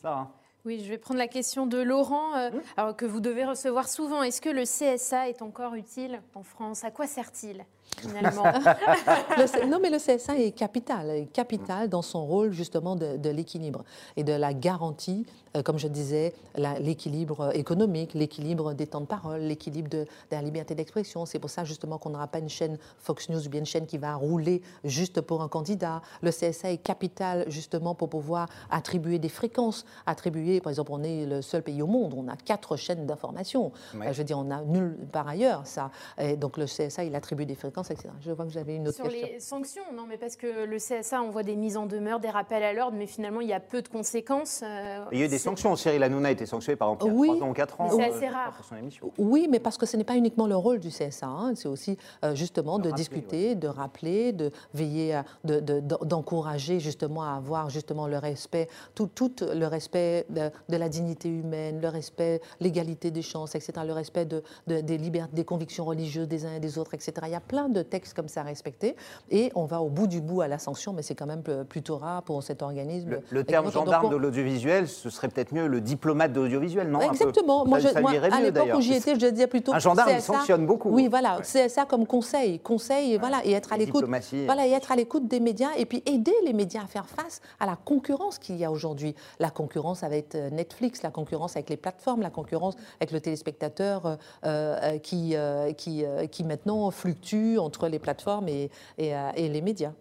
Sarah. Oui, je vais prendre la question de Laurent, euh, alors que vous devez recevoir souvent. Est-ce que le CSA est encore utile en France? À quoi sert-il? Finalement Le non, mais le CSA est capital, capital dans son rôle justement de, de l'équilibre et de la garantie, euh, comme je disais, l'équilibre économique, l'équilibre des temps de parole, l'équilibre de, de la liberté d'expression. C'est pour ça justement qu'on n'aura pas une chaîne Fox News ou bien une chaîne qui va rouler juste pour un candidat. Le CSA est capital justement pour pouvoir attribuer des fréquences, attribuer, par exemple, on est le seul pays au monde, on a quatre chaînes d'information. Euh, je veux dire, on a nulle par ailleurs ça. Et donc le CSA, il attribue des fréquences, etc. Je vois que avez une autre Sur question. les sanctions, non, mais parce que le CSA envoie des mises en demeure, des rappels à l'ordre, mais finalement, il y a peu de conséquences. euh, Il y a eu des sanctions. Cyril Hanouna a été sanctionné par exemple il y a Oui. 3 ans ou 4 ans. C'est euh, assez rare. Pour son émission. Oui, mais parce que ce n'est pas uniquement le rôle du CSA, hein, c'est aussi euh, justement De de, rappeler, discuter, de rappeler, de veiller, à- de- de- de- d'encourager justement à avoir justement le respect, tout, tout le respect de, de la dignité humaine, le respect, l'égalité des chances, etc., le respect de, de- des libertés, des convictions religieuses des uns et des autres, etc. Il y a plein de textes comme ça à respecter et on va au bout du bout à la sanction, mais c'est quand même plutôt rare pour cet organisme. Le, terme gendarme de l'audiovisuel, ce serait peut-être mieux le diplomate de l'audiovisuel, non Exactement. Moi, Ça- je- ça moi, à l'époque où j'y étais, je disais plutôt Un gendarme, il sanctionne beaucoup. Oui, voilà. Ouais. CSA comme conseil, conseil, et voilà, et être à l'écoute. Voilà, et être à l'écoute des médias, et puis aider les médias à faire face à la concurrence qu'il y a aujourd'hui. La concurrence avec euh, Netflix, la concurrence avec les plateformes, la concurrence avec le téléspectateur euh, euh, qui, euh, qui, euh, qui maintenant fluctue entre les plateformes et, et, euh, et les médias.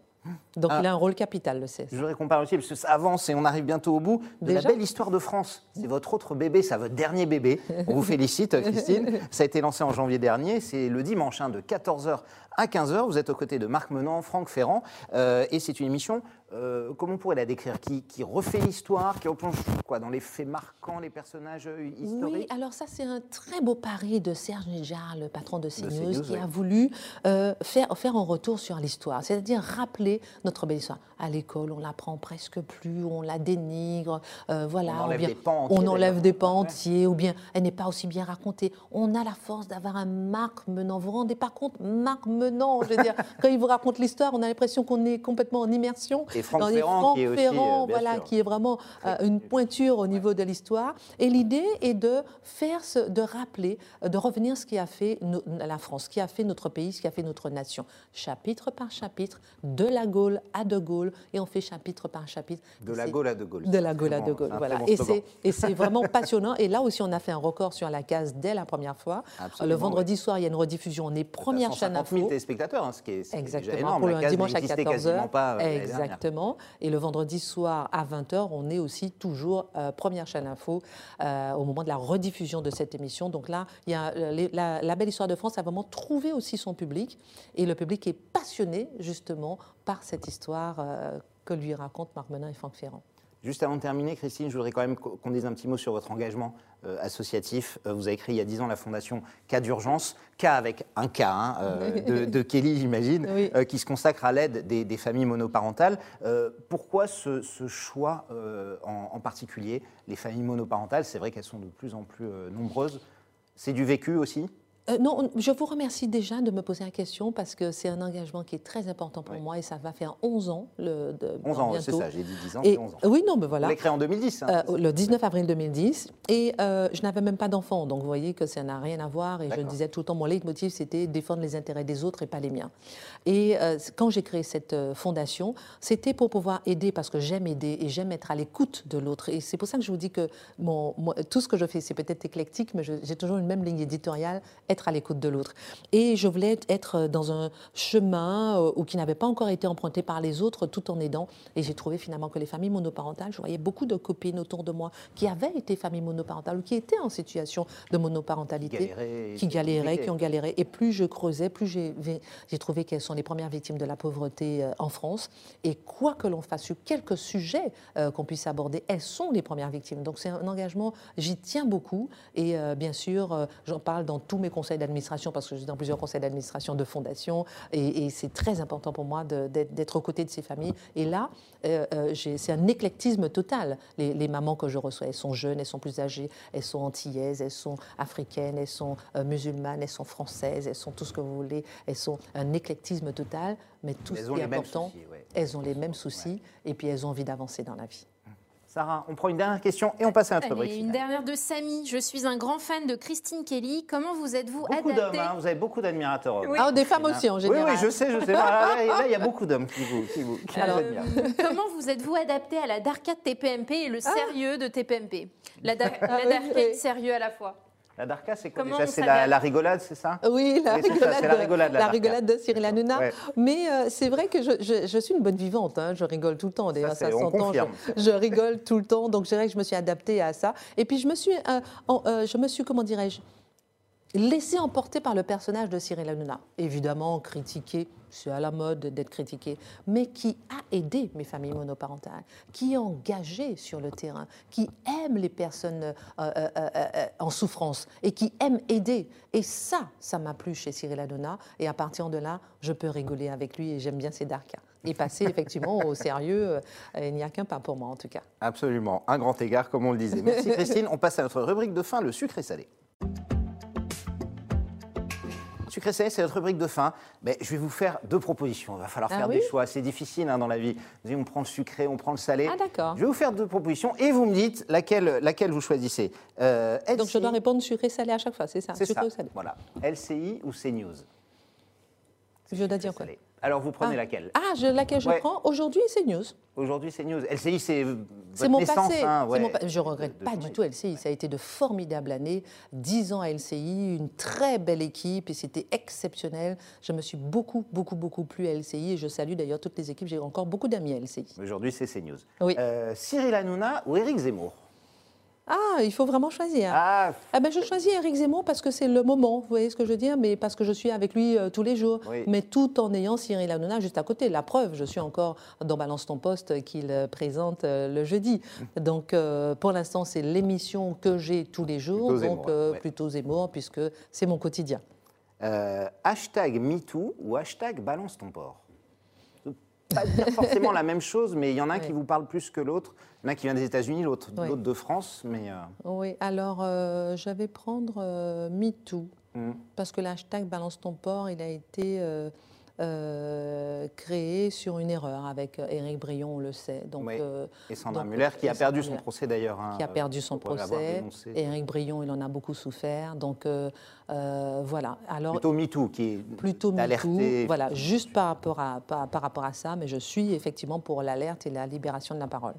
Donc Ah. il a un rôle capital, le CSA. Je voudrais qu'on parle aussi, parce que ça avance et on arrive bientôt au bout, de Déjà la belle histoire de France. C'est votre autre bébé, c'est votre dernier bébé. On vous félicite, Christine. Ça a été lancé en janvier dernier. C'est le dimanche hein, de 14h à 15h. Vous êtes aux côtés de Marc Menant, Franck Ferrand. Euh, et c'est une émission, euh, comment on pourrait la décrire qui, qui refait l'histoire, qui replonge quoi, dans les faits marquants, les personnages euh, Oui, historiques alors ça c'est un très beau pari de Serge Nedjar, le patron de CNews, CNews, qui oui. a voulu euh, faire, faire un retour sur l'histoire, c'est-à-dire rappeler notre belle histoire. À l'école, on l'apprend presque plus, on la dénigre, voilà, On enlève bien des pans entiers, on enlève des pans Ouais. entiers, ou bien elle n'est pas aussi bien racontée. On a la force d'avoir un Marc Menant. Vous vous rendez pas compte, Marc Menant, je veux dire, quand il vous raconte l'histoire, on a l'impression qu'on est complètement en immersion. Et Franck Ferrand Franck qui est Ferrand, euh, voilà, sûr. qui est vraiment euh, une pointure au niveau de l'histoire. Et l'idée est de faire, ce- de rappeler, de revenir ce qui a fait no- la France, ce qui a fait notre pays, ce qui a fait notre nation, chapitre par chapitre, de la Gaule à De Gaulle, et on fait chapitre par chapitre. De la Gaulle à De Gaulle. de la Gaule à De Gaulle, voilà. bon et c'est vraiment passionnant. Et là aussi, on a fait un record sur la case dès la première fois. Absolument, le vendredi soir, il y a une rediffusion. On est première chaîne 150 000 info. Téléspectateurs, hein, ce qui est, ce est Exactement, énorme. pour le dimanche à n'existait 14h. quasiment pas, euh. Exactement. Et le vendredi soir à 20h, on est aussi toujours euh, première chaîne info euh, au moment de la rediffusion de cette émission. Donc là, il y a, les- la, la Belle Histoire de France a vraiment trouvé aussi son public. Et le public est passionné justement par cette histoire euh, que lui racontent Marc Menin et Franck Ferrand. Juste avant de terminer, Christine, je voudrais quand même qu'on dise un petit mot sur votre engagement euh, associatif. Euh, vous avez créé il y a 10 ans la fondation Cas d'urgence, Cas avec un K hein, euh, de, de Kelly, j'imagine, Oui. euh, qui se consacre à l'aide des, des familles monoparentales. Pourquoi ce, ce choix en, en particulier Les familles monoparentales, c'est vrai qu'elles sont de plus en plus nombreuses. C'est du vécu aussi? Euh, non, je vous remercie déjà de me poser la question parce que c'est un engagement qui est très important pour Oui. moi et ça va faire 11 ans. Le, de, 11 ans, c'est ça, j'ai dit 10 ans, Et, c'est 11 ans. oui, non, mais voilà. l'avez créé en 2010. hein, Euh, le 19 avril 2010. Et euh, je n'avais même pas d'enfant. Donc vous voyez que ça n'a rien à voir. Et je disais tout le temps, mon leitmotiv, c'était défendre les intérêts des autres et pas les miens. Et quand j'ai créé cette fondation, c'était pour pouvoir aider, parce que j'aime aider et j'aime être à l'écoute de l'autre. Et c'est pour ça que je vous dis que mon, mon- tout ce que je fais, c'est peut-être éclectique, mais j'ai toujours une même ligne éditoriale, être à l'écoute de l'autre. Et je voulais être dans un chemin euh, ou qui n'avait pas encore été emprunté par les autres, tout en aidant. Et j'ai trouvé finalement que les familles monoparentales, je voyais beaucoup de copines autour de moi qui avaient été familles monoparentales ou qui étaient en situation de monoparentalité, Qui galéraient, qui galéraient, compliqué. qui ont galéré. Et plus je creusais, plus j'ai trouvé qu'elles sont les premières victimes de la pauvreté euh, en France. Et quoi que l'on fasse sur quelques sujets euh, qu'on puisse aborder, elles sont les premières victimes. Donc c'est un engagement, j'y tiens beaucoup. Et euh, bien sûr, euh, j'en parle dans tous mes conseils d'administration parce que je suis dans plusieurs conseils d'administration de fondations. Et, et c'est très important pour moi d'être aux côtés de ces familles. Et là, euh, euh, c'est un éclectisme total. Les, les mamans que je reçois, elles sont jeunes, elles sont plus âgées, elles sont antillaises, elles sont africaines, elles sont euh, musulmanes, elles sont françaises, elles sont tout ce que vous voulez. Elles sont un éclectisme total, mais tout ce qui est important, soucis, ouais. elles ont les mêmes soucis et puis elles ont envie d'avancer dans la vie. Sarah, on prend une dernière question et on passe à notre rubrique. Une finale. dernière de Samy. Je suis un grand fan de Christine Kelly. Comment vous êtes-vous Beaucoup d'hommes, adapté hein, vous avez beaucoup d'admirateurs. Ah, des femmes aussi en Oui, général. oui, je sais, je sais. Là, il y a beaucoup d'hommes qui vous, qui vous, qui vous Alors, admirent. Comment vous êtes-vous adapté à la darkade TPMP et le sérieux de TPMP La, Ah la oui, darkade oui. sérieux à la fois. La Darka, c'est quoi Comment déjà C'est la, la rigolade, c'est ça Oui, la Oui, ça, rigolade, c'est la rigolade, la la rigolade de Cyril Hanouna. Ouais. Mais euh, c'est vrai que je, je- je suis une bonne vivante. hein. Je rigole tout le temps. D'ailleurs, ça, on s'entend. Je, je rigole tout le temps. Donc, je dirais que je me suis adaptée à ça. Et puis, je me suis, euh, en- euh, je me suis comment dirais-je, laissée emporter par le personnage de Cyril Hanouna. Évidemment, critiqué, c'est à la mode d'être critiqué, mais qui a aidé mes familles monoparentales, qui est engagé sur le terrain, qui aime les personnes euh, euh, euh, en souffrance et qui aime aider. Et ça, ça m'a plu chez Cyril Hanouna. Et à partir de là, je peux rigoler avec lui et j'aime bien ses darkas. Et passer effectivement au sérieux, il n'y a qu'un pas pour moi en tout cas. Absolument, un grand égard, comme on le disait. Merci Christine. On passe à notre rubrique de fin, le sucré salé. Sucré salé, c'est notre rubrique de fin. Mais je vais vous faire deux propositions. Il va falloir Ah faire oui des choix. C'est difficile hein, dans la vie. Vous on prend le sucré, on prend le salé. Ah, d'accord. Je vais vous faire deux propositions et vous me dites laquelle, laquelle vous choisissez. Euh, Donc je dois répondre sucré salé à chaque fois, c'est ça C'est ça. salé Voilà. LCI ou CNews Je dois dire quoi Salé. Alors vous prenez Ah. laquelle? Ah, je, laquelle je Ouais. prends? Aujourd'hui, c'est News. Aujourd'hui, c'est News. LCI, c'est votre C'est mon naissance. passé. hein, c'est ouais, mon pa- je ne regrette de- pas du tout LCI. Ça a été de formidables années. 10 ans à LCI, une très belle équipe et c'était exceptionnel. Je me suis beaucoup, beaucoup, beaucoup plu à LCI et je salue d'ailleurs toutes les équipes. J'ai encore beaucoup d'amis à LCI. Aujourd'hui, c'est CNews. Oui. Euh, Cyril Hanouna ou Éric Zemmour? Ah, il faut vraiment choisir. Ah, Ah ben, je choisis Eric Zemmour parce que c'est le moment, vous voyez ce que je veux dire, mais parce que je suis avec lui euh, tous les jours, Oui. mais tout en ayant Cyril Hanouna juste à côté. La preuve, je suis encore dans Balance ton poste qu'il euh, présente euh, le jeudi. Donc euh, pour l'instant, c'est l'émission que j'ai tous les jours, Plutôt Zemmour, donc ouais. plutôt Zemmour, puisque c'est mon quotidien. Hashtag MeToo ou hashtag Balance ton porc Pas dire forcément la même chose, mais il y en a un Ouais. qui vous parle plus que l'autre. Il y en a un qui vient des États-Unis, l'autre Ouais. de France, mais euh, Oui, alors euh, je vais prendre euh, MeToo, hmm. parce que l'hashtag Balance ton port, il a été euh, créé sur une erreur avec euh, Éric Brion, on le sait. Donc, Oui. euh, Et Sandra Muller qui et a perdu Sandra son procès d'ailleurs. hein, qui a perdu son procès. Éric Brion, il en a beaucoup souffert. Donc euh, voilà. Alors Plutôt MeToo qui est plutôt alerté. Voilà, juste par rapport, à, par, par rapport à ça, mais je suis effectivement pour l'alerte et la libération de la parole.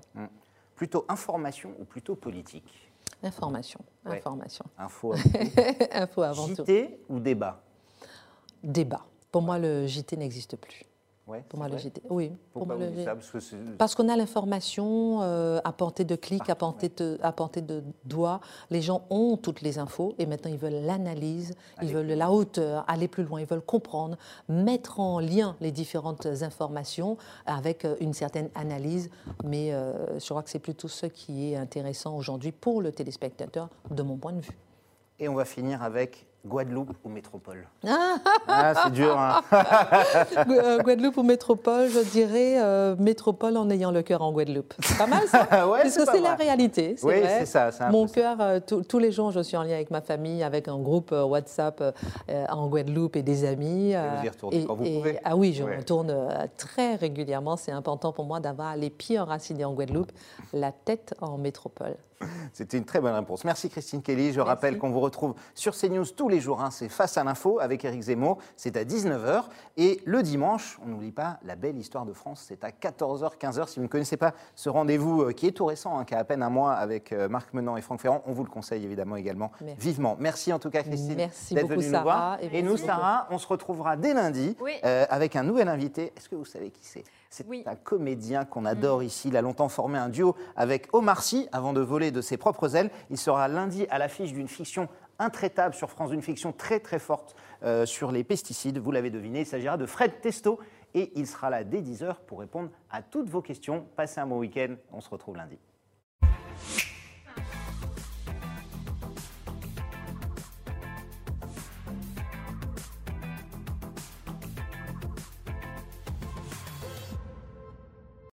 Plutôt information ou plutôt politique? Information, Ouais. information. Info Info avant tout. JT ou débat? Débat. Pour moi, le JT n'existe plus. Ouais, Pour moi, le. JT. Oui, pour moi, le ça Parce qu'on a l'information euh, à portée de clic, à Partout, portée de, à portée de doigt. Les gens ont toutes les infos et maintenant ils veulent l'analyse, ils veulent la hauteur, aller plus loin, ils veulent comprendre, mettre en lien les différentes informations avec euh, une certaine analyse. Mais euh, je crois que c'est plutôt ce qui est intéressant aujourd'hui pour le téléspectateur, de mon point de vue. Et on va finir avec Guadeloupe ou métropole? Ah, c'est dur. hein. Euh, Guadeloupe ou métropole, je dirais euh, métropole en ayant le cœur en Guadeloupe. C'est pas mal ça Ouais, Parce que c'est la réalité. c'est Oui, vrai. c'est ça, Mon cœur, euh, tous- les jours, je suis en lien avec ma famille, avec un groupe euh, WhatsApp en Guadeloupe et des amis. euh, vous y retournez quand vous pouvez. Ah oui, je Ouais. retourne très régulièrement. C'est important pour moi d'avoir les pieds enracinés en Guadeloupe, la tête en métropole. C'était une très bonne réponse. Merci Christine Kelly. Je rappelle qu'on vous retrouve sur CNews tous les jours. hein. C'est Face à l'info avec Éric Zemmour. C'est à 19h. Et le dimanche, on n'oublie pas la belle histoire de France. C'est à 14h, 15h. Si vous ne connaissez pas ce rendez-vous euh, qui est tout récent, hein, qui a à peine un mois avec euh, Marc Menant et Franck Ferrand, on vous le conseille évidemment également Merci. vivement. Merci en tout cas Christine Merci d'être venue nous voir. et Et, nous, beaucoup. Sarah, on se retrouvera dès lundi Oui. euh, avec un nouvel invité. Est-ce que vous savez qui c'est? C'est Oui. un comédien qu'on adore ici. Il a longtemps formé un duo avec Omar Sy avant de voler de ses propres ailes. Il sera lundi à l'affiche d'une fiction intraitable sur France, une fiction très très forte euh, sur les pesticides. Vous l'avez deviné, il s'agira de Fred Testo et il sera là dès 10h pour répondre à toutes vos questions. Passez un bon week-end, on se retrouve lundi.